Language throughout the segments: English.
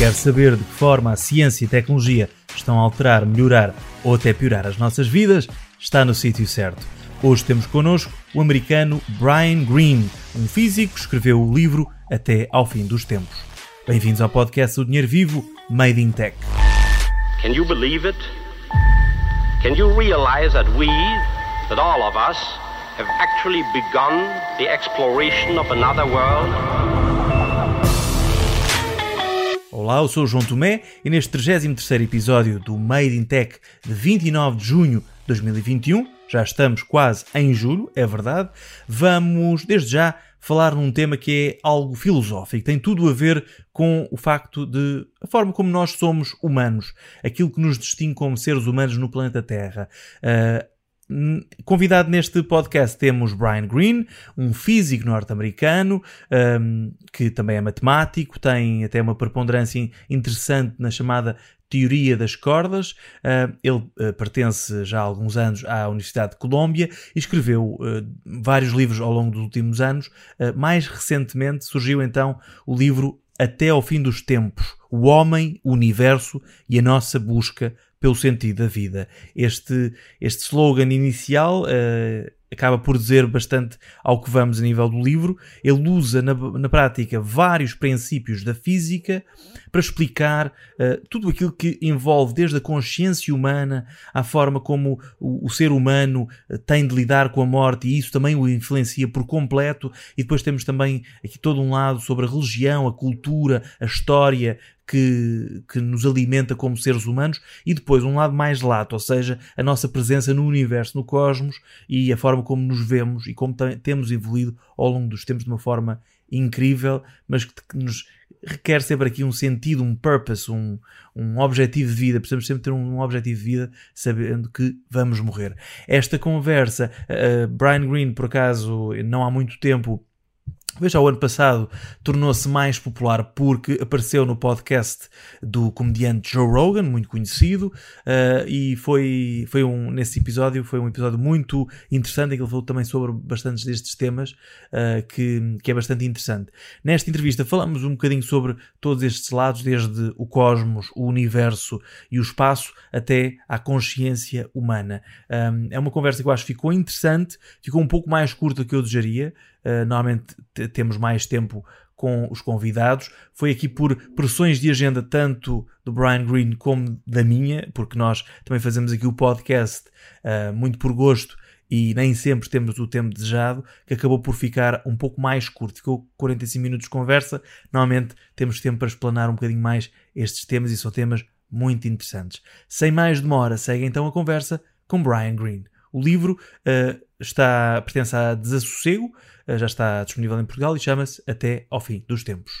Quer saber de que forma a ciência e tecnologia estão a alterar, melhorar ou até piorar as nossas vidas? Está no sítio certo. Hoje temos connosco o americano Brian Greene, um físico que escreveu o livro Até ao Fim dos Tempos. Bem-vindos ao podcast do Dinheiro Vivo, Made in Tech. Can you believe it? Can you realize that we, that all of us, have actually begun the exploration of another world? Olá, eu sou o João Tomé e neste 33º episódio do Made in Tech de 29 de junho de 2021, já estamos quase em julho, é verdade, vamos desde já falar num tema que é algo filosófico, tem tudo a ver com o facto de a forma como nós somos humanos, aquilo que nos distingue como seres humanos no planeta Terra. Uh, Convidado neste podcast temos Brian Greene, um físico norte-americano um, que também é matemático, tem até uma preponderância interessante na chamada teoria das cordas. Uh, ele uh, pertence já há alguns anos à Universidade de Colômbia e escreveu uh, vários livros ao longo dos últimos anos. mais recentemente surgiu então o livro Até ao Fim dos Tempos: O Homem, o Universo e a Nossa Busca pelo sentido da vida. Este, este slogan inicial uh, acaba por dizer bastante ao que vamos a nível do livro. Ele usa na, na prática vários princípios da física para explicar uh, tudo aquilo que envolve desde a consciência humana à forma como o, o, ser humano eh, tem de lidar com a morte e isso também o influencia por completo. E depois temos também aqui todo um lado sobre a religião, a cultura, a história que, que nos alimenta como seres humanos, e depois um lado mais lato, ou seja, a nossa presença no universo, no cosmos e a forma como nos vemos e como temos evoluído ao longo dos tempos de uma forma incrível, mas que, nos requer sempre aqui um sentido, um purpose, um, um objetivo de vida. Precisamos sempre ter um, objetivo de vida sabendo que vamos morrer. Esta conversa, uh, Brian Greene, por acaso, não há muito tempo Veja, o ano passado tornou-se mais popular porque apareceu no podcast do comediante Joe Rogan, muito conhecido, uh, e foi, foi um, nesse episódio, foi um episódio muito interessante, em que ele falou também sobre bastantes destes temas, uh, que, que é bastante interessante. Nesta entrevista falamos um bocadinho sobre todos estes lados, desde o cosmos, o universo e o espaço, até à consciência humana. Um, é uma conversa que eu acho que ficou interessante, ficou um pouco mais curta do que eu desejaria, Uh, normalmente temos mais tempo com os convidados. Foi aqui por pressões de agenda tanto do Brian Green como da minha, porque nós também fazemos aqui o podcast uh, muito por gosto e nem sempre temos o tempo desejado, que acabou por ficar um pouco mais curto. Ficou 45 minutos de conversa. Normalmente temos tempo para explanar um bocadinho mais estes temas e são temas muito interessantes. Sem mais demora, segue então a conversa com Brian Green. O livro uh, está, pertence a Desassossego, uh, já está disponível em Portugal e chama-se Até ao Fim dos Tempos.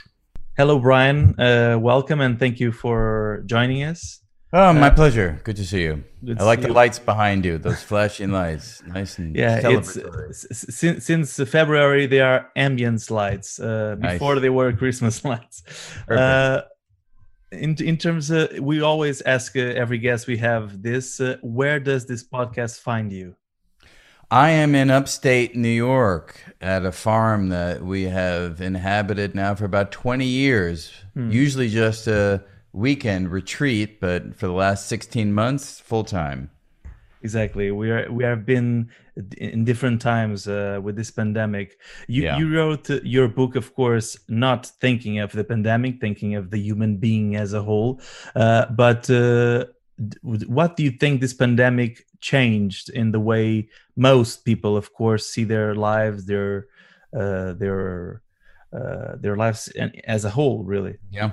Hello, Brian. Uh, welcome and thank you for joining us. Oh, my pleasure. Good to see you. I like the you. lights behind you; those flashing lights, nice and yeah. It's since since February they are ambience lights. Uh, before nice. they were Christmas lights. Uh, in in terms of, we always ask uh, every guest we have this: uh, Where does this podcast find you? I am in upstate New York at a farm that we have inhabited now for about 20 years, hmm. usually just a weekend retreat, but for the last 16 months, full time. Exactly. We are we have been in different times uh, with this pandemic. You yeah. you wrote your book, of course, not thinking of the pandemic, thinking of the human being as a whole. Uh, but uh, what do you think this pandemic changed in the way most people, of course, see their lives, their uh, their uh, their lives as a whole, really? Yeah.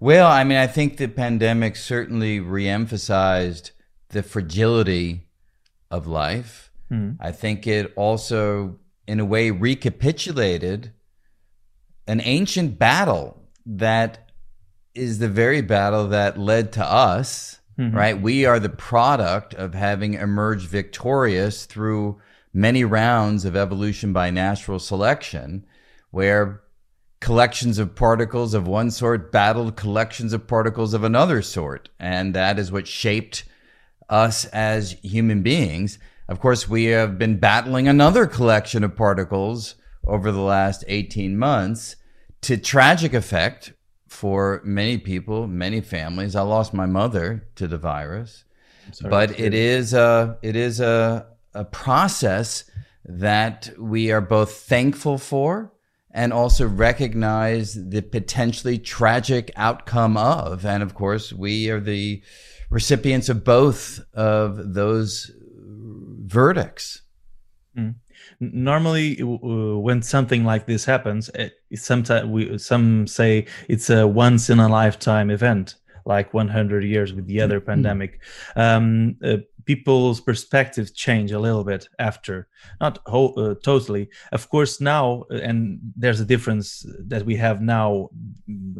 Well, I mean, I think the pandemic certainly reemphasized the fragility of life. Mm. I think it also, in a way, recapitulated an ancient battle that is the very battle that led to us mm-hmm. right? We are the product of having emerged victorious through many rounds of evolution by natural selection, where collections of particles of one sort battled collections of particles of another sort. And that is what shaped us as human beings. Of course, we have been battling another collection of particles over the last 18 months to tragic effect for many people, many families. I lost my mother to the virus, but it is a it is a a process that we are both thankful for and also recognize the potentially tragic outcome of. And of course, we are the recipients of both of those verdicts. Mm. Normally, uh, when something like this happens, it, sometimes we some say it's a once in a lifetime event, like 100 years with the other mm-hmm. pandemic. Um, uh, people's perspectives change a little bit after. Not whole, uh, totally. Of course now uh, and there's a difference that we have now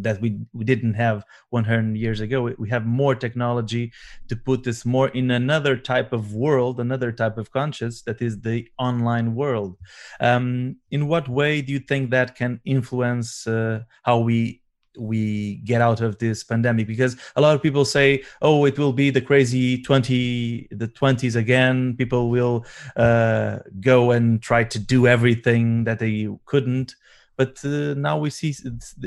that we, we didn't have 100 years ago. We have more technology to put this more in another type of world another type of conscious that is the online world. Um, in what way do you think that can influence uh, how we we get out of this pandemic because a lot of people say oh it will be the crazy 20 the 20s again. People will uh, go and try to do everything that they couldn't. But uh, now we see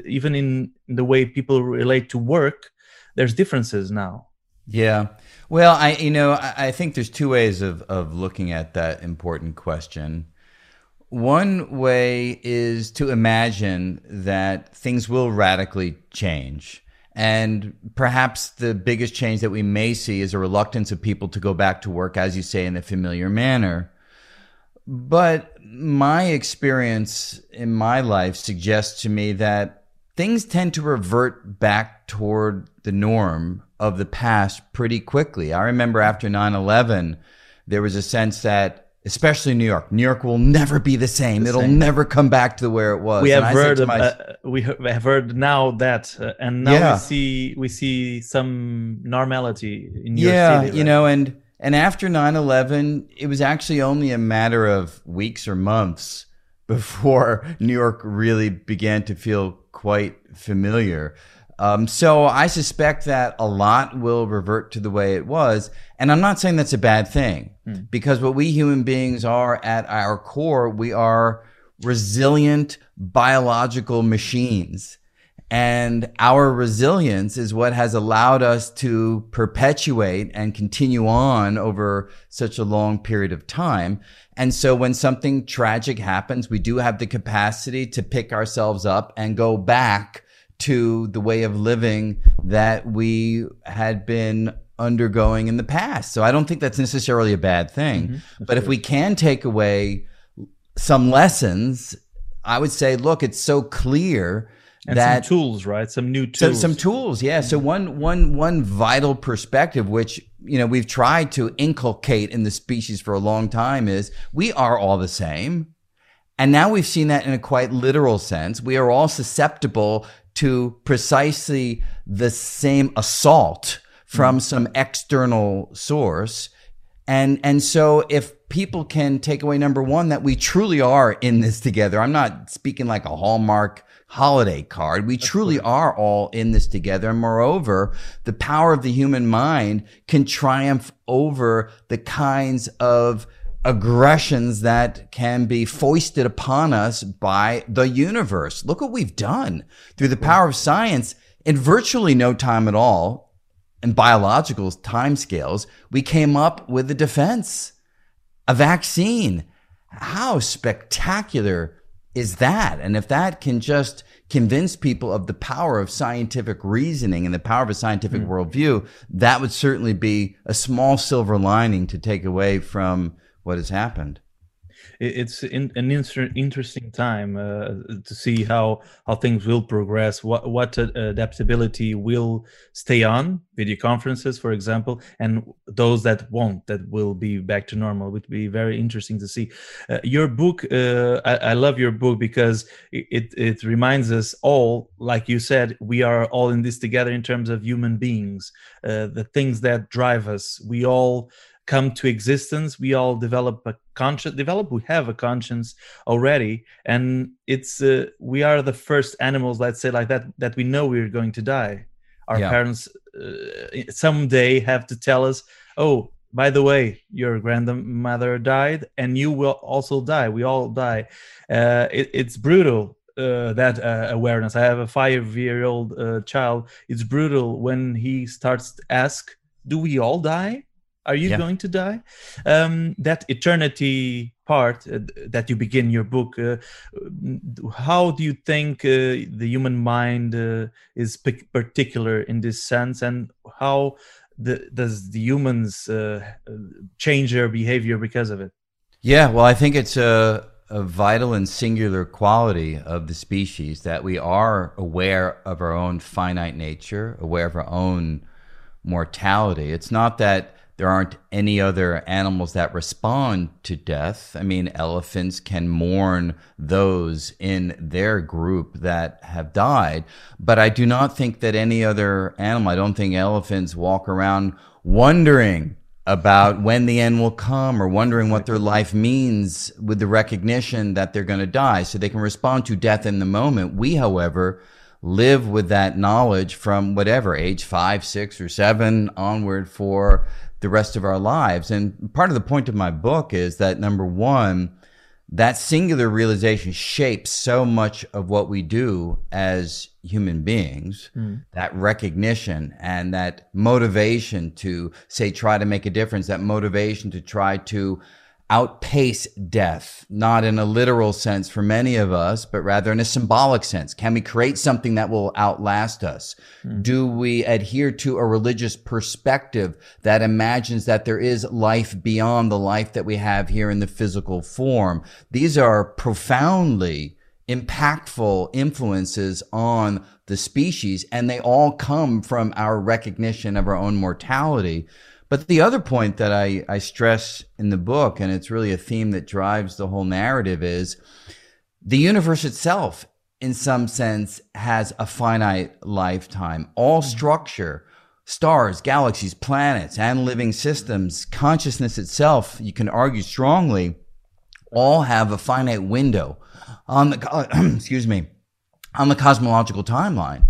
even in the way people relate to work there's differences now. Yeah. Well i you know i, I think there's two ways of of looking at that important question one way is to imagine that things will radically change. And perhaps the biggest change that we may see is a reluctance of people to go back to work, as you say, in a familiar manner. But my experience in my life suggests to me that things tend to revert back toward the norm of the past pretty quickly. I remember after 9 11, there was a sense that especially New York. New York will never be the same. The It'll same. never come back to where it was. We have heard. My, uh, we have heard now that, uh, and now yeah. we see we see some normality in New yeah, York City. Yeah, you know, and and after 9-11, it was actually only a matter of weeks or months before New York really began to feel quite familiar. Um, so I suspect that a lot will revert to the way it was. And I'm not saying that's a bad thing mm. because what we human beings are at our core, we are resilient biological machines. And our resilience is what has allowed us to perpetuate and continue on over such a long period of time. And so when something tragic happens, we do have the capacity to pick ourselves up and go back to the way of living that we had been undergoing in the past. So I don't think that's necessarily a bad thing. Mm-hmm. But if we can take away some lessons, I would say, look, it's so clear and that some tools, right? Some new tools. some tools, yeah. So one one one vital perspective, which you know we've tried to inculcate in the species for a long time, is we are all the same. And now we've seen that in a quite literal sense. We are all susceptible to precisely the same assault from mm. some external source. And, and so if people can take away number one, that we truly are in this together. I'm not speaking like a Hallmark holiday card. We truly are all in this together. And moreover, the power of the human mind can triumph over the kinds of aggressions that can be foisted upon us by the universe. Look what we've done through the power of science in virtually no time at all in biological timescales. We came up with a defense, a vaccine. How spectacular is that? And if that can just convince people of the power of scientific reasoning and the power of a scientific mm. worldview, that would certainly be a small silver lining to take away from what has happened it's in, an inter- interesting time uh, to see how how things will progress what what adaptability will stay on video conferences for example and those that won't that will be back to normal. Would be very interesting to see. Uh, your book uh, I, I, love your book because it it reminds us all like you said we are all in this together in terms of human beings. Uh, the things that drive us we all come to existence we all develop a conscience develop we have a conscience already and it's uh, we are the first animals let's say like that that we know we're going to die our yeah. parents uh, someday have to tell us oh by the way your grandmother died and you will also die we all die uh, it, it's brutal uh, that uh, awareness. I have a five-year-old uh, child. It's brutal when he starts to ask, "Do we all die? Are you Yeah. going to die?" Um, that eternity part uh, that you begin your book. Uh, how do you think uh, the human mind uh, is particular in this sense, and how the, does the humans uh, change their behavior because of it? Yeah, well, I think it's a, a vital and singular quality of the species that we are aware of our own finite nature, aware of our own mortality. It's not that there aren't any other animals that respond to death. I mean, elephants can mourn those in their group that have died, but I do not think that any other animal, I don't think elephants walk around wondering about when the end will come or wondering what their life means with the recognition that they're going to die. So they can respond to death in the moment. We, however, live with that knowledge from whatever age five, six, or seven onward for the rest of our lives. And part of the point of my book is that number one, that singular realization shapes so much of what we do as human beings. Hmm. That recognition and that motivation to say, try to make a difference, that motivation to try to outpace death, not in a literal sense for many of us, but rather in a symbolic sense. Can we create something that will outlast us? Hmm. Do we adhere to a religious perspective that imagines that there is life beyond the life that we have here in the physical form? These are profoundly impactful influences on the species, and they all come from our recognition of our own mortality. But the other point that I, I stress in the book, and it's really a theme that drives the whole narrative, is the universe itself, in some sense, has a finite lifetime. All mm-hmm. structure, stars, galaxies, planets, and living systems, consciousness itself, you can argue strongly, all have a finite window on the, excuse me, on the cosmological timeline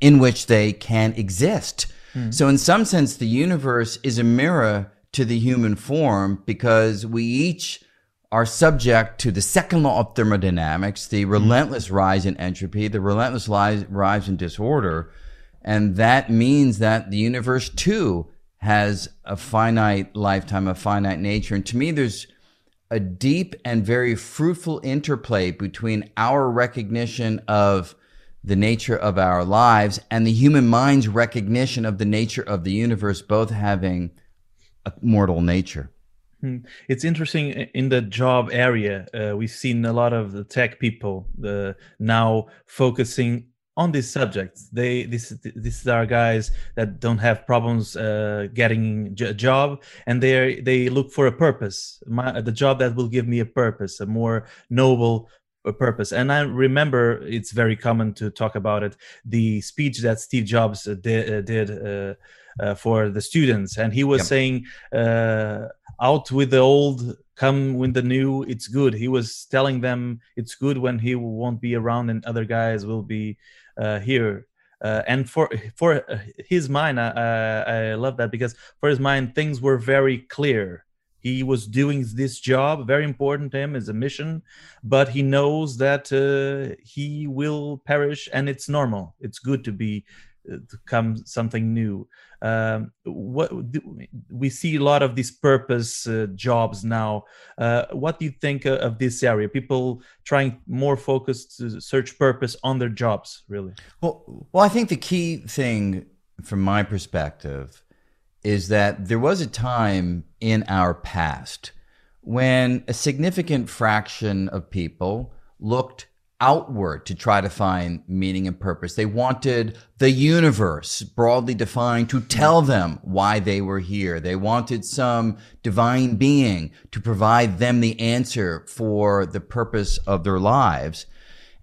in which they can exist. Hmm. So, in some sense, the universe is a mirror to the human form because we each are subject to the second law of thermodynamics, the hmm. relentless rise in entropy, the relentless rise, rise in disorder. And that means that the universe too has a finite lifetime, a finite nature. And to me, there's a deep and very fruitful interplay between our recognition of the nature of our lives and the human mind's recognition of the nature of the universe, both having a mortal nature. It's interesting in the job area. Uh, we've seen a lot of the tech people uh, now focusing on these subjects. They this these are guys that don't have problems uh, getting a job, and they they look for a purpose. My, the job that will give me a purpose, a more noble a purpose. And I remember it's very common to talk about it. The speech that Steve Jobs uh, did, uh, did uh, uh, for the students, and he was Yep. saying, uh, "Out with the old, come with the new. It's good." He was telling them it's good when he won't be around and other guys will be uh, here. Uh, and for for uh, his mind, I, I, I love that because for his mind, things were very clear. He was doing this job, very important to him, as a mission, but he knows that uh, he will perish, and it's normal. It's good to be uh, to come something new. Um, what we see a lot of these purpose uh, jobs now. Uh, what do you think uh, of this area? People trying more focused to search purpose on their jobs, really. Well, well, I think the key thing from my perspective is that there was a time in our past when a significant fraction of people looked outward to try to find meaning and purpose. They wanted the universe, broadly defined, to tell them why they were here. They wanted some divine being to provide them the answer for the purpose of their lives.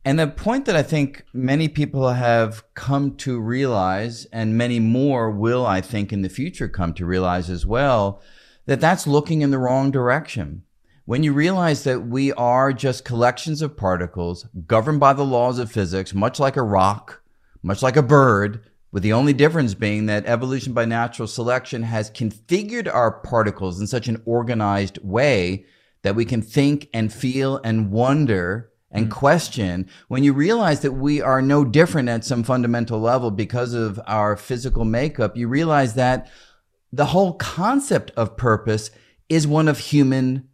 And the point that I think many people have come to realize, and many more will, I think, in the future come to realize as well, that that's looking in the wrong direction. When you realize that we are just collections of particles governed by the laws of physics, much like a rock, much like a bird, with the only difference being that evolution by natural selection has configured our particles in such an organized way that we can think and feel and wonder and mm. question, when you realize that we are no different at some fundamental level because of our physical makeup, you realize that the whole concept of purpose is one of human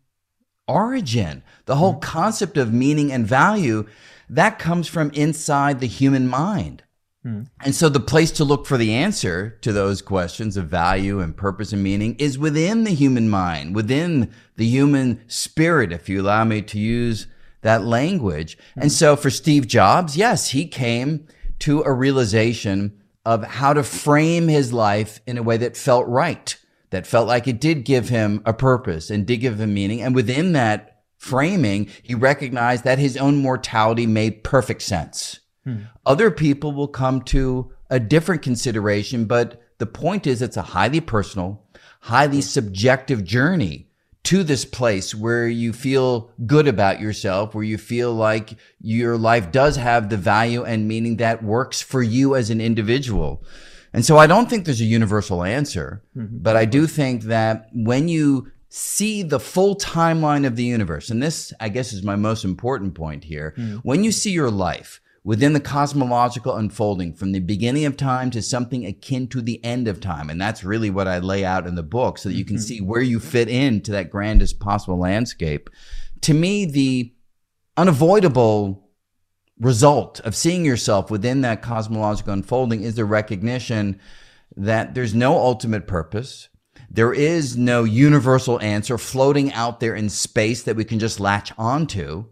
origin. The whole mm. concept of meaning and value that comes from inside the human mind. Mm. And so the place to look for the answer to those questions of value and purpose and meaning is within the human mind, within the human spirit, if you allow me to use that language. And mm-hmm. so for Steve Jobs, yes, he came to a realization of how to frame his life in a way that felt right, that felt like it did give him a purpose and did give him meaning. And within that framing, he recognized that his own mortality made perfect sense. Hmm. Other people will come to a different consideration, but the point is it's a highly personal, highly subjective journey to this place where you feel good about yourself, where you feel like your life does have the value and meaning that works for you as an individual. And so I don't think there's a universal answer, mm-hmm. but I do think that when you see the full timeline of the universe, and this, I guess, is my most important point here, mm. when you see your life, within the cosmological unfolding from the beginning of time to something akin to the end of time. And that's really what I lay out in the book so that you can mm-hmm. see where you fit into that grandest possible landscape. To me, the unavoidable result of seeing yourself within that cosmological unfolding is the recognition that there's no ultimate purpose. There is no universal answer floating out there in space that we can just latch onto.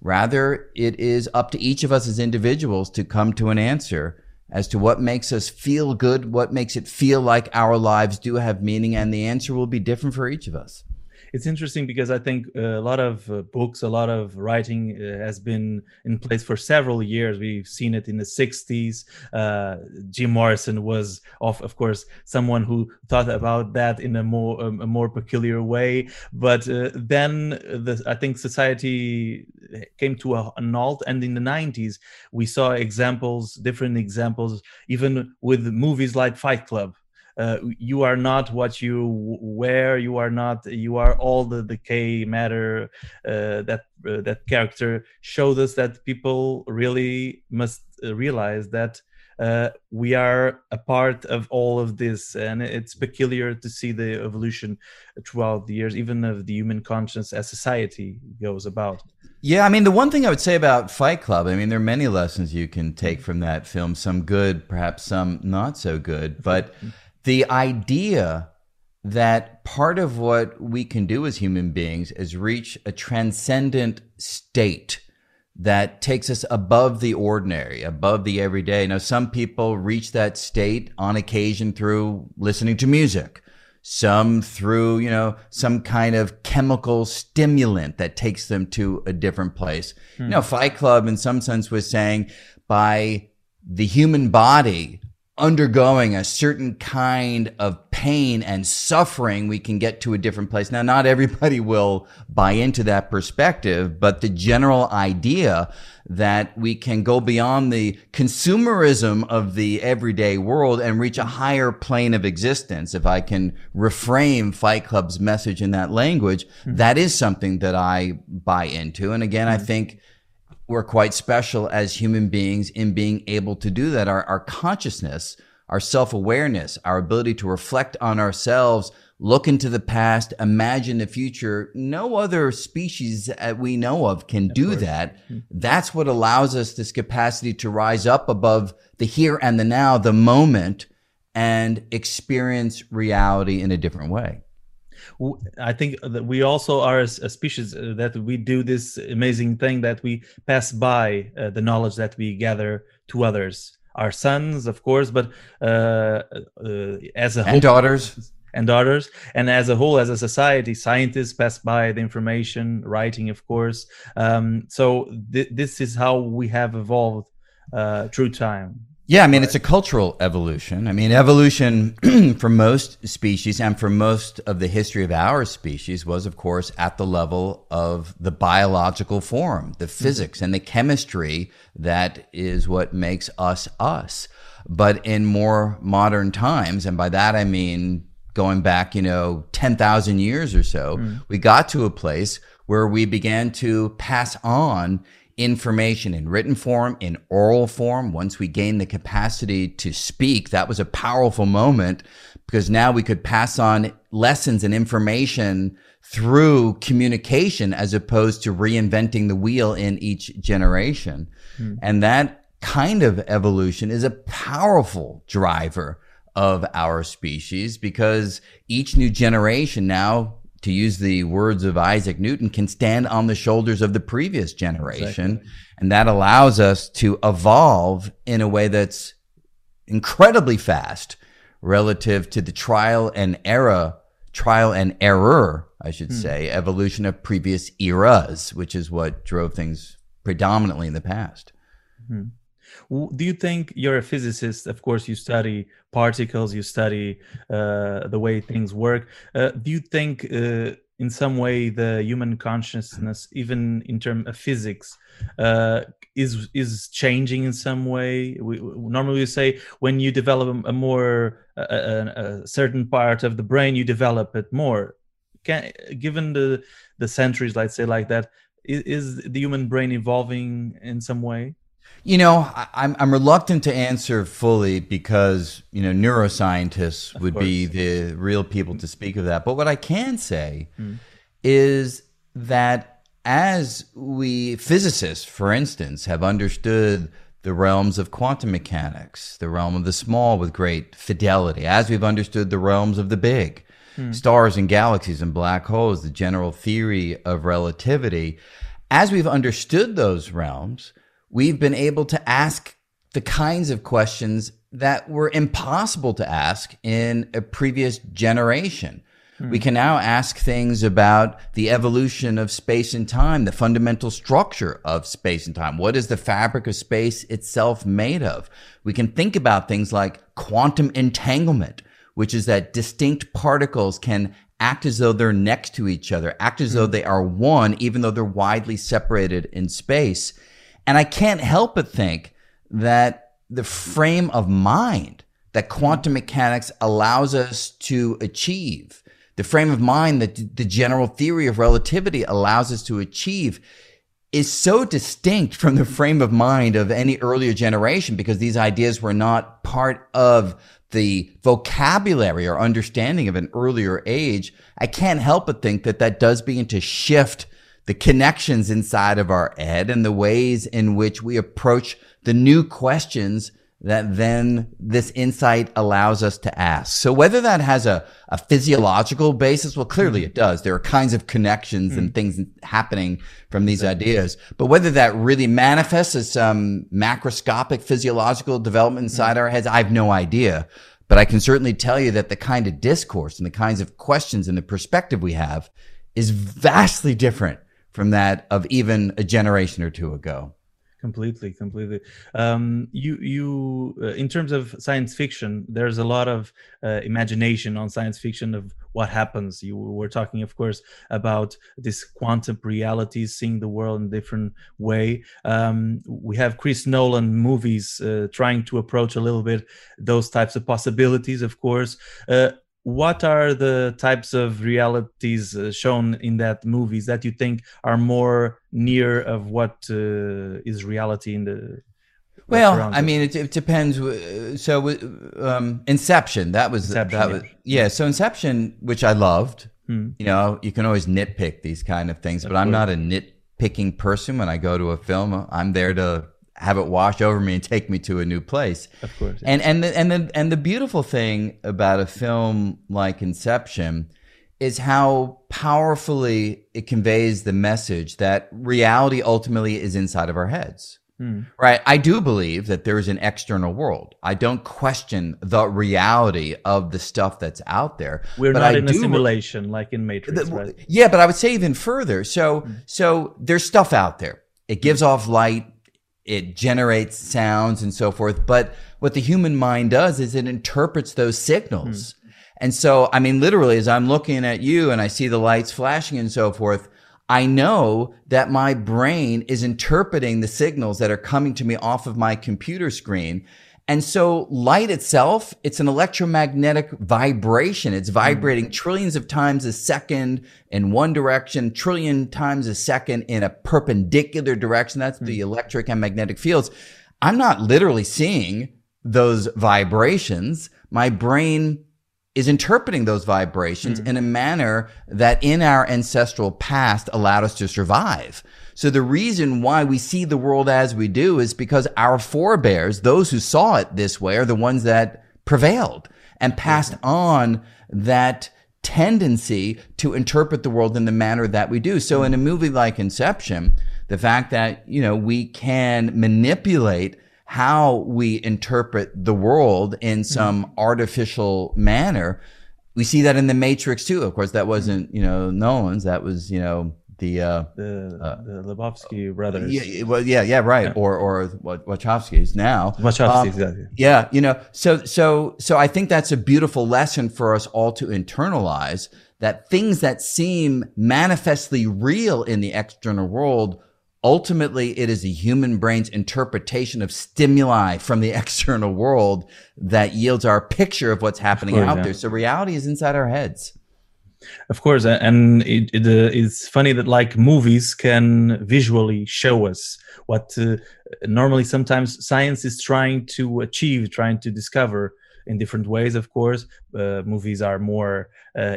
Rather, it is up to each of us as individuals to come to an answer as to what makes us feel good, what makes it feel like our lives do have meaning, and the answer will be different for each of us it's interesting because I think a lot of uh, books, a lot of writing uh, has been in place for several years. We've seen it in the 60s. Uh, Jim Morrison was, of, of course, someone who thought about that in a more um, a more peculiar way. But uh, then the, I think society came to a, an halt, and in the 90s we saw examples, different examples, even with movies like Fight Club uh, you are not what you wear. You are not you are all the decay matter uh, that uh, that character showed us that people really must uh, realize that uh, we are a part of all of this. And it's peculiar to see the evolution throughout the years even of the human conscience as society goes about. Yeah, I mean, the one thing I would say about Fight Club, I mean, there are many lessons you can take from that film, some good, perhaps some not so good, but the idea that part of what we can do as human beings is reach a transcendent state that takes us above the ordinary, above the everyday. Now, some people reach that state on occasion through listening to music, some through, you know, some kind of chemical stimulant that takes them to a different place. Hmm. You know, Fight Club in some sense was saying by the human body undergoing a certain kind of pain and suffering, we can get to a different place. Now, not everybody will buy into that perspective, but the general idea that we can go beyond the consumerism of the everyday world and reach a higher plane of existence. If I can reframe Fight Club's message in that language, hmm. that is something that I buy into. And again, I hmm. think we're quite special as human beings in being able to do that. Our, our consciousness, our self awareness, our ability to reflect on ourselves, look into the past, imagine the future. No other species that we know of can do that. Hmm. That's what allows us this capacity to rise up above the here and the now, the moment, and experience reality in a different way. I think that we also are a, species uh, that we do this amazing thing that we pass by uh, the knowledge that we gather to others, our sons, of course, but uh, uh, as a whole, And daughters. and daughters, and as a whole, as a society, scientists pass by the information, writing, of course. Um, so th- this is how we have evolved uh, through time. Yeah, I mean, it's a cultural evolution. I mean, evolution for most species and for most of the history of our species was, of course, at the level of the biological form, the mm-hmm. physics and the chemistry that is what makes us us. But in more modern times, and by that I mean going back, you know, 10,000 years or so, mm. we got to a place where we began to pass on information in written form, in oral form. Once we gained the capacity to speak, that was a powerful moment because now we could pass on lessons and information through communication as opposed to reinventing the wheel in each generation. Hmm. And that kind of evolution is a powerful driver of our species because each new generation now to use the words of Isaac Newton, can stand on the shoulders of the previous generation. Exactly. And that allows us to evolve in a way that's incredibly fast relative to the trial and error, trial and error, I should hmm. say, evolution of previous eras, which is what drove things predominantly in the past. Hmm. Do you think you're a physicist? Of course, you study particles, you study uh, the way things work. Uh, do you think, uh, in some way, the human consciousness, even in terms of physics, uh, is is changing in some way? We, normally we say when you develop a more a, a, certain part of the brain, you develop it more. Can, given the the centuries, let's say like that, is the human brain evolving in some way? You know, I, am I'm reluctant to answer fully because you know neuroscientists of would course. be the real people to speak of that. But what I can say mm. is that as we physicists, for instance, have understood the realms of quantum mechanics, the realm of the small with great fidelity, as we've understood the realms of the big, mm. stars and galaxies and black holes, the general theory of relativity, as we've understood those realms we've been able to ask the kinds of questions that were impossible to ask in a previous generation. Hmm. We can now ask things about the evolution of space and time, the fundamental structure of space and time. What is the fabric of space itself made of? We can think about things like quantum entanglement, which is that distinct particles can act as though they're next to each other, act as though hmm. they are one, even though they're widely separated in space. And I can't help but think that the frame of mind that quantum mechanics allows us to achieve, the frame of mind that the general theory of relativity allows us to achieve, is so distinct from the frame of mind of any earlier generation because these ideas were not part of the vocabulary or understanding of an earlier age. I can't help but think that that does begin to shift the connections inside of our head and the ways in which we approach the new questions that then this insight allows us to ask. So whether that has a, a physiological basis, well, clearly it does. There are kinds of connections and things happening from these ideas. But whether that really manifests as some macroscopic physiological development inside mm. our heads, I have no idea. But I can certainly tell you that the kind of discourse and the kinds of questions and the perspective we have is vastly different from that of even a generation or two ago. Completely completely. Um, you you uh, in terms of science fiction there's a lot of uh, imagination on science fiction of what happens. You were talking of course about this quantum realities seeing the world in a different way. Um, we have chris nolan movies uh, trying to approach a little bit those types of possibilities of course. Uh, what are the types of realities uh, shown in that movies that you think are more near of what uh, is reality in the well i mean it, it, depends so um, inception that was inception, that was yeah so inception which i loved hmm. you know you can always nitpick these kind of things of but course. i'm not a nitpicking person when i go to a film i'm there to have it wash over me and take me to a new place. Of course. And and the, and the and the beautiful thing about a film like Inception is how powerfully it conveys the message that reality ultimately is inside of our heads. Hmm. Right. I do believe that there is an external world. I don't question the reality of the stuff that's out there. We're not I in a simulation like in Matrix, the, right? Yeah, but I would say even further. So, hmm. so there's stuff out there. It gives off light it generates sounds and so forth. But what the human mind does is it interprets those signals. Mm. And so, I mean, literally, as I'm looking at you and I see the lights flashing and so forth, I know that my brain is interpreting the signals that are coming to me off of my computer screen. And so light itself, it's an electromagnetic vibration. It's vibrating mm. trillions of times a second in one direction, trillion times a second in a perpendicular direction. That's mm. the electric and magnetic fields. I'm not literally seeing those vibrations. My brain is interpreting those vibrations mm. in a manner that in our ancestral past allowed us to survive. So the reason why we see the world as we do is because our forebears, those who saw it this way, are the ones that prevailed and passed on that tendency to interpret the world in the manner that we do. So in a movie like Inception, the fact that, you know, we can manipulate how we interpret the world in some mm-hmm. artificial manner. We see that in the Matrix too. Of course, that wasn't, you know, Nolan's. That was, you know, the uh, the, uh, the Lebowski brothers. Yeah, well, yeah, yeah, right. Yeah. Or or Wachowskis now. Wachowskis, um, exactly. Yeah, you know, so so so I think that's a beautiful lesson for us all to internalize that things that seem manifestly real in the external world ultimately it is the human brain's interpretation of stimuli from the external world that yields our picture of what's happening out yeah. there so reality is inside our heads of course and it, it uh, it's funny that like movies can visually show us what uh, normally sometimes science is trying to achieve trying to discover in different ways of course uh, movies are more uh,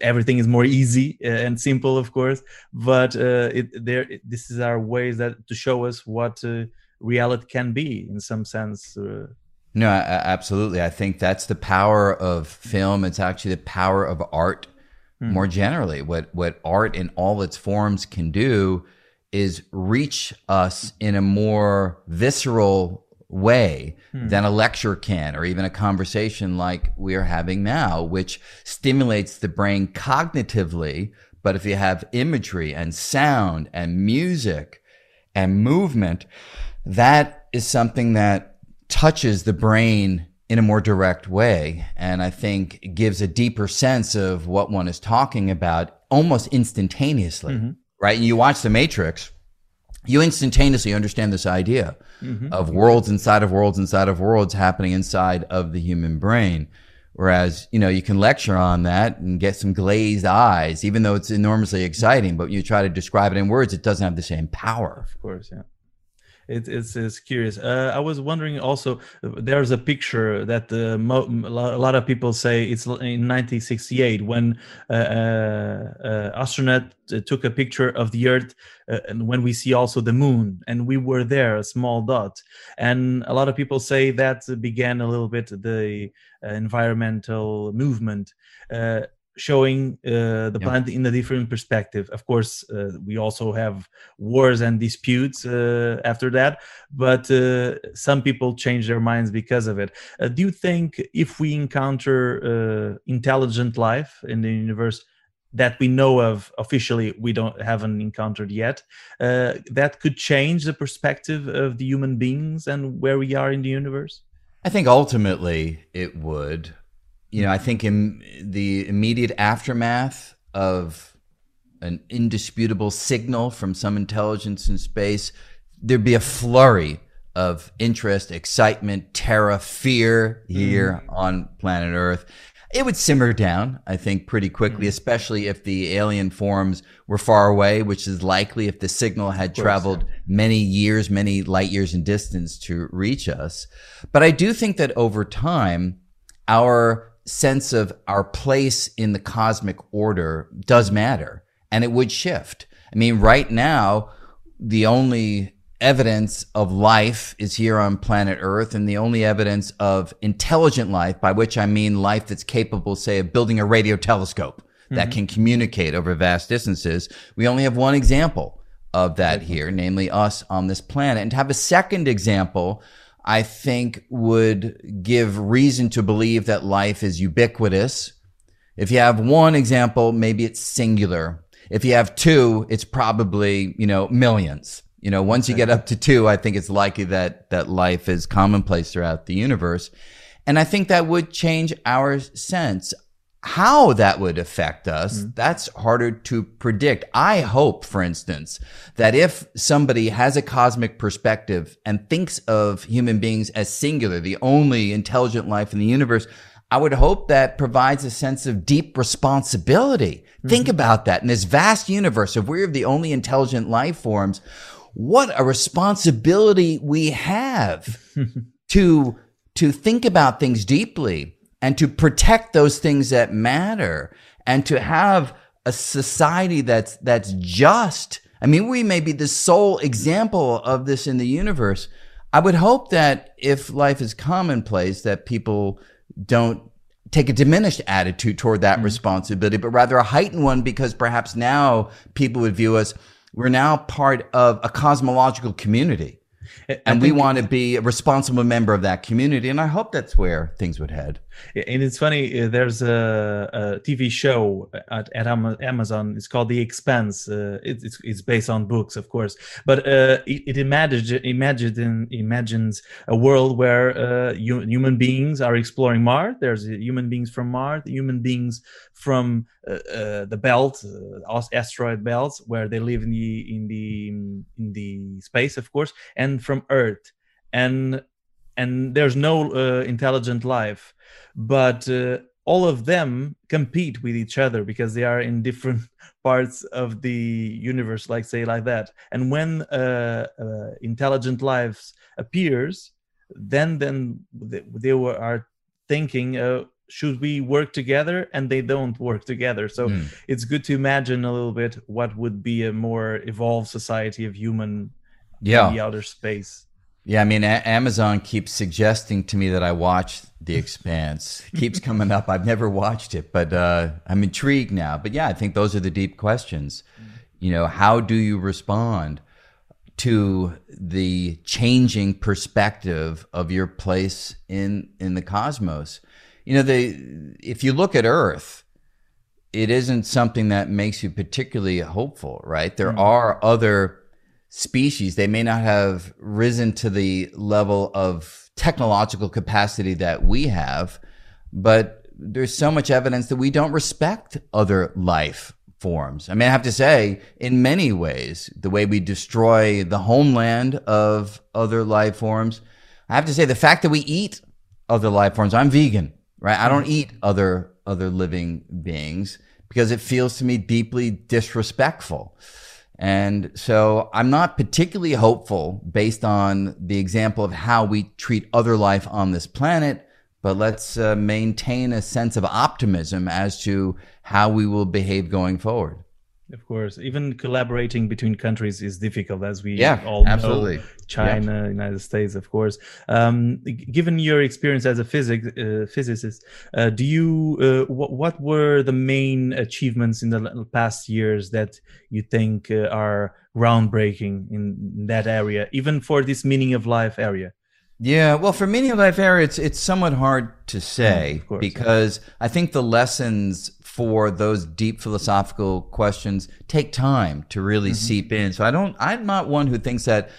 everything is more easy uh, and simple of course but uh, it, there this is our ways that to show us what reality can be in some sense no, absolutely. I think that's the power of film. It's actually the power of art Hmm. More generally, what what art in all its forms can do is reach us in a more visceral way hmm. than a lecture can or even a conversation like we are having now which stimulates the brain cognitively but if you have imagery and sound and music and movement that is something that touches the brain in a more direct way. And I think gives a deeper sense of what one is talking about almost instantaneously, mm-hmm. right? And you watch The Matrix, you instantaneously understand this idea mm-hmm. of worlds inside of worlds inside of worlds happening inside of the human brain. Whereas, you know, you can lecture on that and get some glazed eyes, even though it's enormously exciting, but you try to describe it in words, it doesn't have the same power. Of course, yeah it, it's, it's curious. Uh, I was wondering also, there's a picture that uh, mo- a lot of people say it's in 1968 when uh, uh, uh astronaut uh, took a picture of the Earth, and when we see also the Moon, and we were there, a small dot. And a lot of people say that began a little bit the environmental movement showing uh, the yeah. planet in a different perspective. Of course, uh, we also have wars and disputes uh, after that, but uh, some people change their minds because of it. Uh, do you think if we encounter uh, intelligent life in the universe that we know of officially, we don't haven't encountered yet, that could change the perspective of the human beings and where we are in the universe? I think ultimately it would you know, I think in the immediate aftermath of an indisputable signal from some intelligence in space, there'd be a flurry of interest, excitement, terror, fear here mm. on planet Earth. It would simmer down, I think, pretty quickly, mm. especially if the alien forms were far away, which is likely if the signal had traveled many years, many light years in distance to reach us. But I do think that over time, our sense of our place in the cosmic order does matter and it would shift. I mean, right now, the only evidence of life is here on planet Earth, and the only evidence of intelligent life, by which I mean life that's capable, say, of building a radio telescope mm-hmm. that can communicate over vast distances, we only have one example of that here, namely us on this planet. And to have a second example I think would give reason to believe that life is ubiquitous. If you have one example, maybe it's singular. If you have two, it's probably, you know, millions. You know, once you get up to two, I think it's likely that, that life is commonplace throughout the universe. And I think that would change our sense. How that would affect us, mm-hmm. that's harder to predict. I hope, for instance, that if somebody has a cosmic perspective and thinks of human beings as singular, the only intelligent life in the universe, I would hope that provides a sense of deep responsibility. Mm-hmm. Think about that. In this vast universe, if we're the only intelligent life forms, what a responsibility we have to, to think about things deeply and to protect those things that matter and to have a society that's, that's just. I mean, we may be the sole example of this in the universe. I would hope that if life is commonplace, that people don't take a diminished attitude toward that mm-hmm. responsibility, but rather a heightened one because perhaps now people would view us, we're now part of a cosmological community. And we want to be a responsible member of that community. And I hope that's where things would head. And it's funny, uh, there's a, a TV show at, at, Amazon. It's called The Expanse. Uh, it, it's, it's based on books, of course, but uh, it, it imagines, imagines, a world where uh, human beings are exploring Mars. There's human beings from Mars, human beings from uh, uh, the belt, asteroid belts, where they live in the in the in the space, of course, and from Earth. And and there's no intelligent life but uh, all of them compete with each other because they are in different parts of the universe like say like that and when uh, uh, intelligent lives appears then then they, were are thinking uh, should we work together and they don't work together so mm. it's good to imagine a little bit what would be a more evolved society of human yeah. in the outer space yeah, I mean, a- Amazon keeps suggesting to me that I watch The Expanse. keeps coming up. I've never watched it, but uh, I'm intrigued now. But yeah, I think those are the deep questions. You know, how do you respond to the changing perspective of your place in in the cosmos? You know, the if you look at Earth, it isn't something that makes you particularly hopeful, right? There mm-hmm. are other species, they may not have risen to the level of technological capacity that we have, but there's so much evidence that we don't respect other life forms. I mean, I have to say, in many ways, the way we destroy the homeland of other life forms, I have to say, the fact that we eat other life forms, I'm vegan, right? I don't eat other, other living beings because it feels to me deeply disrespectful. And so I'm not particularly hopeful based on the example of how we treat other life on this planet, but let's uh, maintain a sense of optimism as to how we will behave going forward. Of course, even collaborating between countries is difficult, as we yeah, all absolutely. know. China, yeah. United States, of course. Um, given your experience as a physics, uh, physicist, uh, do you uh, what, were the main achievements in the past years that you think uh, are groundbreaking in that area, even for this meaning of life area? Yeah, well, for meaning of life area, it's it's somewhat hard to say mm, course, because. I think the lessons for those deep philosophical questions take time to really mm-hmm. seep in. So I don't, I'm not one who thinks that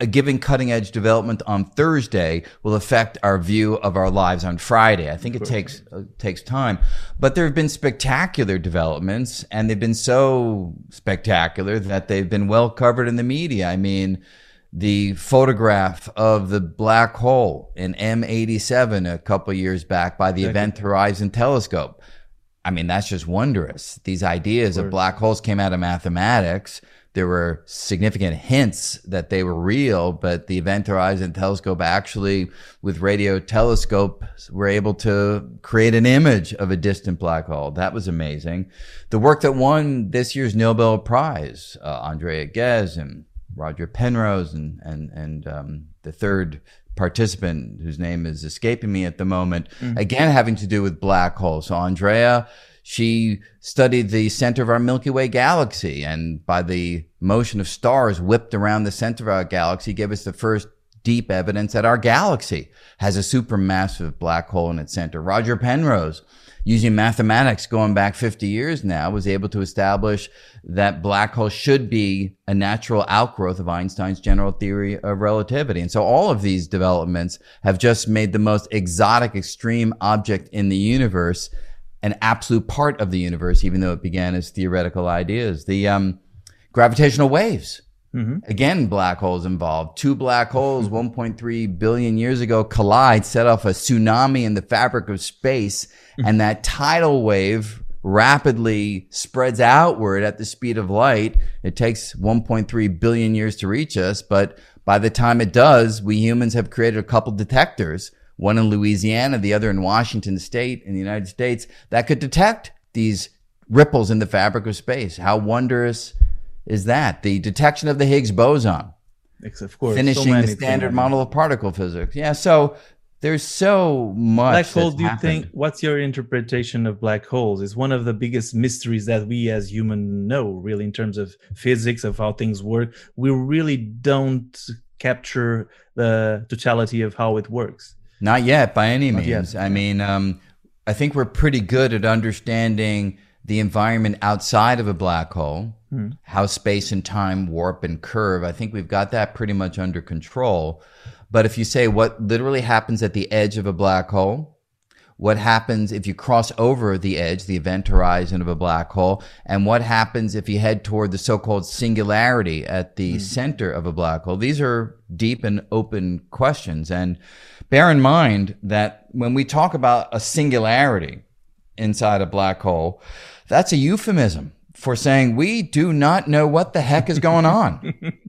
a given cutting edge development on Thursday will affect our view of our lives on Friday. I think it takes uh, takes time, but there have been spectacular developments, and they've been so spectacular that they've been well covered in the media. I mean, the photograph of the black hole in M87 a couple years back by the Event Horizon Telescope I mean, that's just wondrous. These ideas of, of black holes came out of mathematics. There were significant hints that they were real, but the Event Horizon Telescope actually, with radio telescope, were able to create an image of a distant black hole. That was amazing. The work that won this year's Nobel Prize, uh, Andrea Ghez and Roger Penrose and and and um, the third participant whose name is escaping me at the moment, mm-hmm. again having to do with black holes. So Andrea, she studied the center of our Milky Way galaxy, and by the motion of stars whipped around the center of our galaxy, gave us the first deep evidence that our galaxy has a supermassive black hole in its center. Roger Penrose using mathematics going back 50 years now, was able to establish that black holes should be a natural outgrowth of Einstein's general theory of relativity. And so all of these developments have just made the most exotic, extreme object in the universe an absolute part of the universe, even though it began as theoretical ideas. The um, gravitational waves. Mm-hmm. Again, black holes involved. Two black holes 1.3 billion years ago collide, set off a tsunami in the fabric of space, mm-hmm. and that tidal wave rapidly spreads outward at the speed of light. It takes 1.3 billion years to reach us, but by the time it does, we humans have created a couple detectors, one in Louisiana, the other in Washington state in the United States, that could detect these ripples in the fabric of space. How wondrous is that? The detection of the Higgs boson. Of course, finishing so the standard model of particle physics. Yeah, so there's so much. Black holes. Do you happened. think? What's your interpretation of black holes? Is one of the biggest mysteries that we as humans know, really, in terms of physics of how things work. We really don't capture the totality of how it works. Not yet, by any Not means. Yet. I mean, um, I think we're pretty good at understanding the environment outside of a black hole, hmm. how space and time warp and curve. I think we've got that pretty much under control. But if you say what literally happens at the edge of a black hole, what happens if you cross over the edge, the event horizon of a black hole, and what happens if you head toward the so-called singularity at the mm. center of a black hole. These are deep and open questions. And bear in mind that when we talk about a singularity inside a black hole, that's a euphemism for saying we do not know what the heck is going on.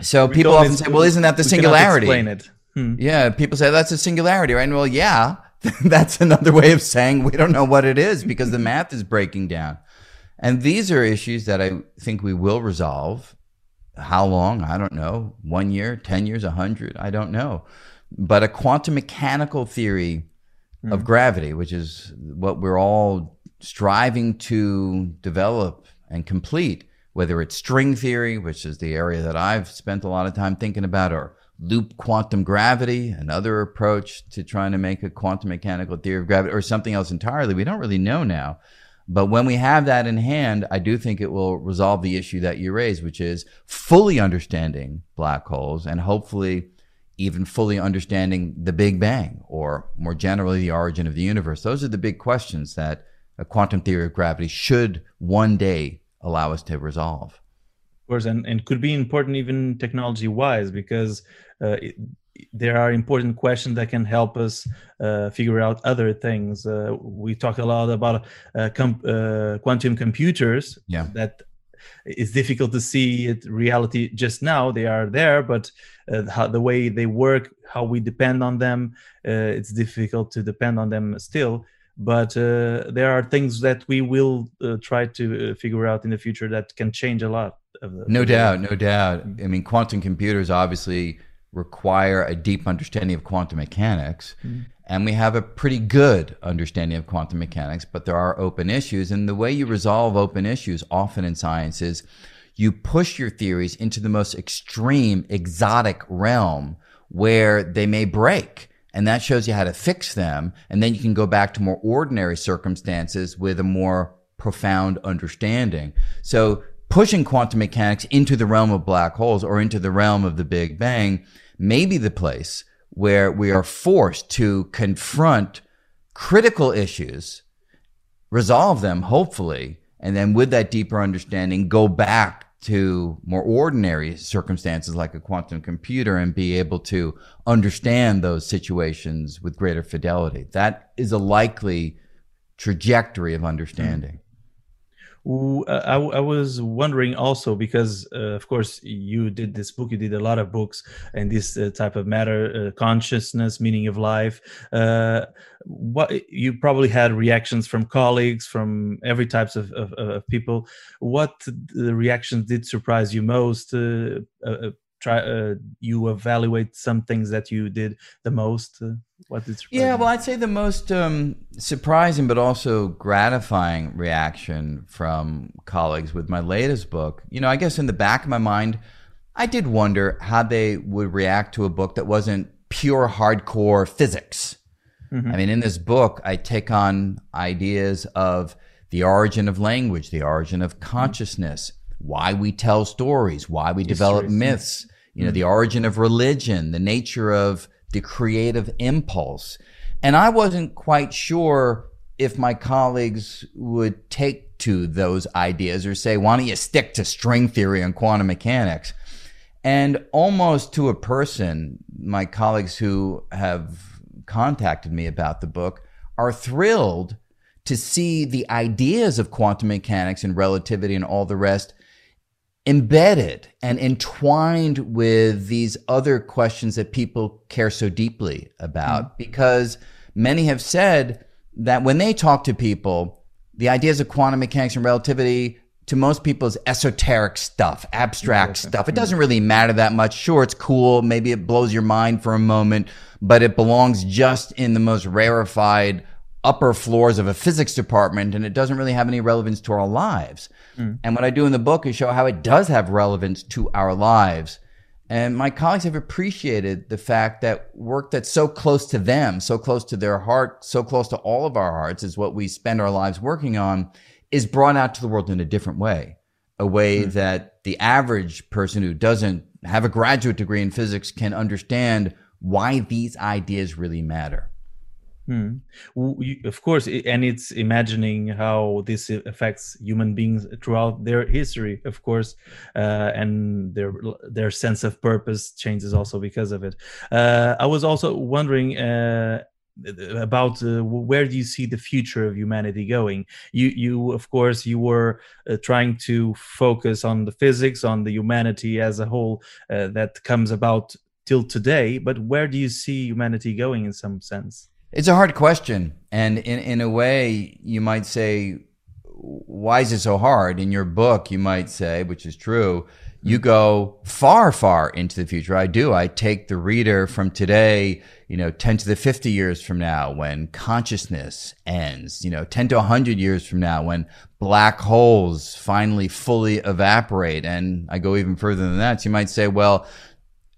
So we people often say, "Well, isn't that the singularity?" Explain it. Hmm. Yeah, people say that's a singularity, right? And well, yeah, that's another way of saying we don't know what it is because the math is breaking down. And these are issues that I think we will resolve. How long? I don't know. One year, 10 years, 100? I don't know. But a quantum mechanical theory of gravity, which is what we're all striving to develop and complete, whether it's string theory, which is the area that I've spent a lot of time thinking about, or loop quantum gravity, another approach to trying to make a quantum mechanical theory of gravity, or something else entirely. We don't really know now. But when we have that in hand, I do think it will resolve the issue that you raised, which is fully understanding black holes and hopefully even fully understanding the Big Bang or more generally the origin of the universe. Those are the big questions that a quantum theory of gravity should one day allow us to resolve. Of course, and, and could be important even technology wise because uh, it, there are important questions that can help us uh, figure out other things. Uh, we talk a lot about uh, com- uh, quantum computers. Yeah. That it's difficult to see it reality just now. They are there, but uh, how, the way they work, how we depend on them, it's difficult to depend on them still but uh, there are things that we will uh, try to uh, figure out in the future that can change a lot. The, no doubt, no doubt. I mean, quantum computers obviously require a deep understanding of quantum mechanics, mm-hmm. and we have a pretty good understanding of quantum mechanics, but there are open issues. And the way you resolve open issues often in science is you push your theories into the most extreme, exotic realm where they may break and that shows you how to fix them. And then you can go back to more ordinary circumstances with a more profound understanding. So pushing quantum mechanics into the realm of black holes or into the realm of the Big Bang may be the place where we are forced to confront critical issues, resolve them, hopefully, and then with that deeper understanding, go back to more ordinary circumstances like a quantum computer and be able to understand those situations with greater fidelity. That is a likely trajectory of understanding. Uh, I, I, was wondering also because, uh, of course, you did this book. You did a lot of books and this uh, type of matter, uh, consciousness, meaning of life. Uh, what you probably had reactions from colleagues, from every types of, of, of people. What the reactions did surprise you most? Try uh, you evaluate some things that you did the most uh, what did yeah well i'd say the most um, surprising but also gratifying reaction from colleagues with my latest book you know i guess in the back of my mind i did wonder how they would react to a book that wasn't pure hardcore physics. Mm-hmm. i mean in this book i take on ideas of the origin of language the origin of consciousness why we tell stories, why we develop myths, you know, the origin of religion, the nature of the creative impulse. And I wasn't quite sure if my colleagues would take to those ideas or say, why don't you stick to string theory and quantum mechanics? And almost to a person, my colleagues who have contacted me about the book are thrilled to see the ideas of quantum mechanics and relativity and all the rest embedded and entwined with these other questions that people care so deeply about mm. because many have said that when they talk to people, the ideas of quantum mechanics and relativity to most people is esoteric stuff, abstract stuff. It doesn't really matter that much. Sure, it's cool. Maybe it blows your mind for a moment, but it belongs just in the most rarefied upper floors of a physics department and it doesn't really have any relevance to our lives. Mm. And what I do in the book is show how it does have relevance to our lives. And my colleagues have appreciated the fact that work that's so close to them, so close to their heart, so close to all of our hearts is what we spend our lives working on is brought out to the world in a different way, a way mm. that the average person who doesn't have a graduate degree in physics can understand why these ideas really matter. Hmm. Of course, and it's imagining how this affects human beings throughout their history, of course, uh, and their their sense of purpose changes also because of it. Uh, I was also wondering uh, about uh, where do you see the future of humanity going you you of course you were uh, trying to focus on the physics on the humanity as a whole uh, that comes about till today but where do you see humanity going in some sense it's a hard question. And in, in a way, you might say, why is it so hard? In your book, you might say, which is true, you go far, far into the future. I do. I take the reader from today, you know, 10 to the 50 years from now when consciousness ends, you know, 10 to 100 years from now when black holes finally fully evaporate. And I go even further than that. So you might say, well,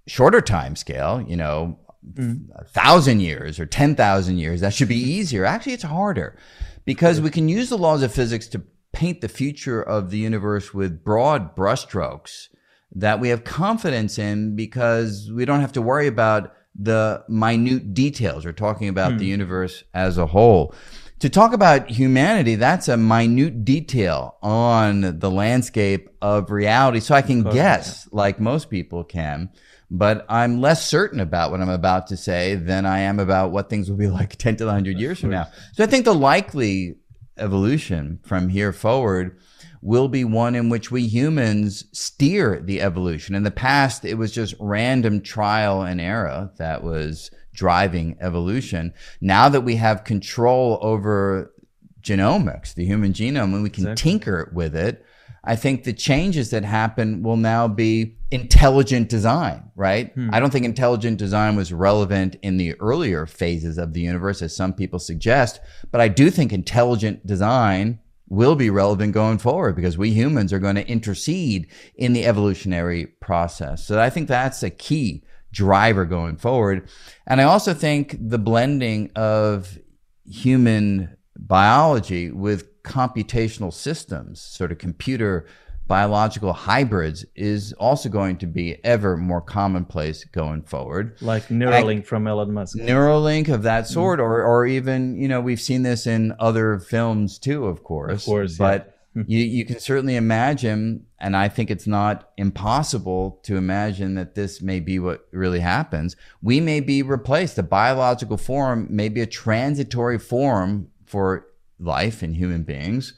shorter time scale, you know, mm. a thousand years or 10,000 years. That should be easier. Actually, it's harder because we can use the laws of physics to paint the future of the universe with broad brushstrokes that we have confidence in because we don't have to worry about the minute details. We're talking about mm. the universe as a whole. To talk about humanity, that's a minute detail on the landscape of reality. So I can guess, like most people can, but I'm less certain about what I'm about to say than I am about what things will be like 10 to 100 years from now. So I think the likely evolution from here forward will be one in which we humans steer the evolution. In the past, it was just random trial and error that was driving evolution. Now that we have control over genomics, the human genome, and we can exactly. tinker with it, I think the changes that happen will now be intelligent design, right? Hmm. I don't think intelligent design was relevant in the earlier phases of the universe, as some people suggest, but I do think intelligent design will be relevant going forward because we humans are going to intercede in the evolutionary process. So I think that's a key driver going forward. And I also think the blending of human biology with computational systems, sort of computer biological hybrids, is also going to be ever more commonplace going forward. Like Neuralink from Elon Musk. Neuralink of that mm. sort, or or even you know we've seen this in other films too, of course. Of course, but. Yeah. You, you can certainly imagine, and I think it's not impossible to imagine that this may be what really happens. We may be replaced. The biological form may be a transitory form for life and human beings.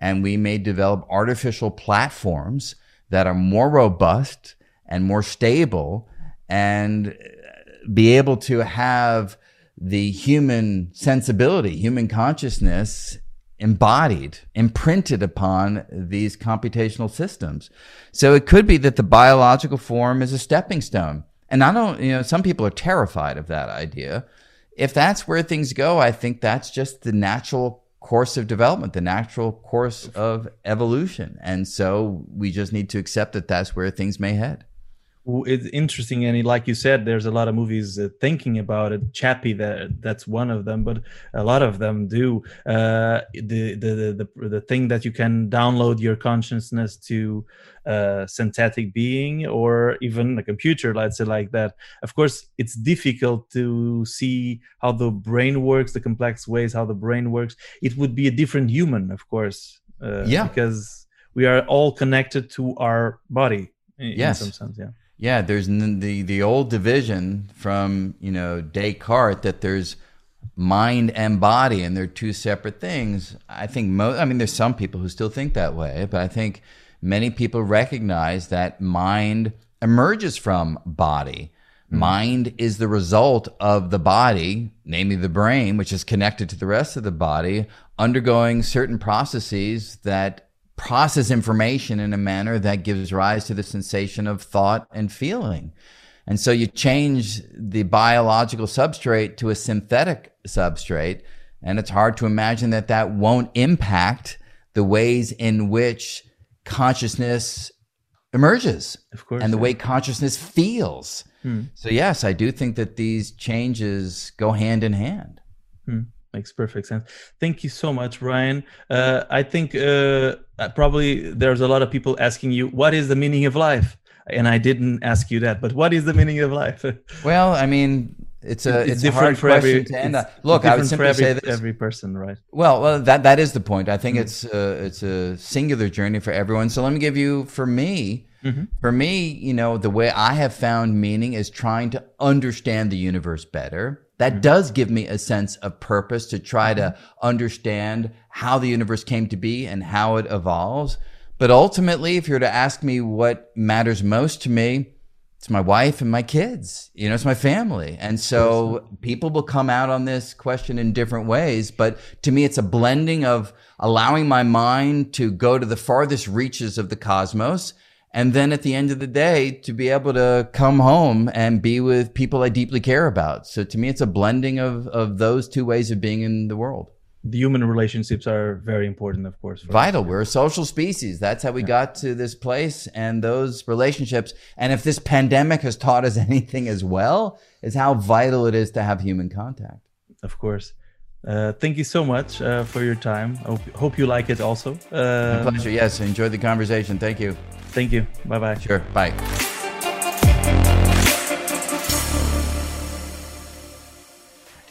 And we may develop artificial platforms that are more robust and more stable and uh, be able to have the human sensibility, human consciousness embodied, imprinted upon these computational systems. So it could be that the biological form is a stepping stone. And I don't, you know, some people are terrified of that idea. If that's where things go, I think that's just the natural course of development, the natural course of evolution. And so we just need to accept that that's where things may head. It's interesting and like you said there's a lot of movies uh, thinking about it. Chappie that that's one of them but a lot of them do. Uh, the, the the the thing that you can download your consciousness to a synthetic being or even a computer let's say like that. Of course it's difficult to see how the brain works the complex ways how the brain works. It would be a different human of course uh, yeah. because we are all connected to our body in, yes. in some sense yeah yeah, there's the the old division from you know Descartes that there's mind and body and they're two separate things. I think most. I mean, there's some people who still think that way, but I think many people recognize that mind emerges from body. Mm-hmm. Mind is the result of the body, namely the brain, which is connected to the rest of the body, undergoing certain processes that process information in a manner that gives rise to the sensation of thought and feeling. And so you change the biological substrate to a synthetic substrate, and it's hard to imagine that that won't impact the ways in which consciousness emerges of course and the yeah. way consciousness feels hmm. so yes i do think that these changes go hand in hand hmm makes perfect sense. Thank you so much Brian uh, i think uh, probably there's a lot of people asking you what is the meaning of life? And i didn't ask you that but what is the meaning of life? Well i mean it's a it's, it's different for every look i would simply every, say this. every person right? Well well that that is the point. I think mm-hmm. it's a, it's a singular journey for everyone. So let me give you for me mm-hmm. for me you know the way i have found meaning is trying to understand the universe better that mm-hmm. does give me a sense of purpose to try to mm-hmm. understand how the universe came to be and how it evolves. But ultimately, if you were to ask me what matters most to me, it's my wife and my kids. You know, it's my family. And so people will come out on this question in different ways. But to me, it's a blending of allowing my mind to go to the farthest reaches of the cosmos and then at the end of the day to be able to come home and be with people I deeply care about. So to me, it's a blending of of those two ways of being in the world. The human relationships are very important, of course. Vital. Us. We're a social species. That's how we yeah. got to this place, and those relationships. And if this pandemic has taught us anything as well, is how vital it is to have human contact. Of course. Uh, thank you so much uh, for your time. Hope, hope you like it also. Uh, My pleasure. Yes, enjoyed the conversation. Thank you. Thank you. Bye bye. Sure. Bye.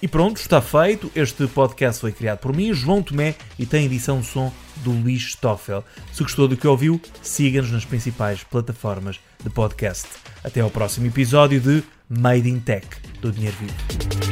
E pronto, está feito. Este podcast foi criado por mim, João Tomé, e tem edição de som do Luís Stoffel. Se gostou do que ouviu, siga-nos nas principais plataformas de podcast. Até ao próximo episódio de Made in Tech, do Dinheiro Vivo.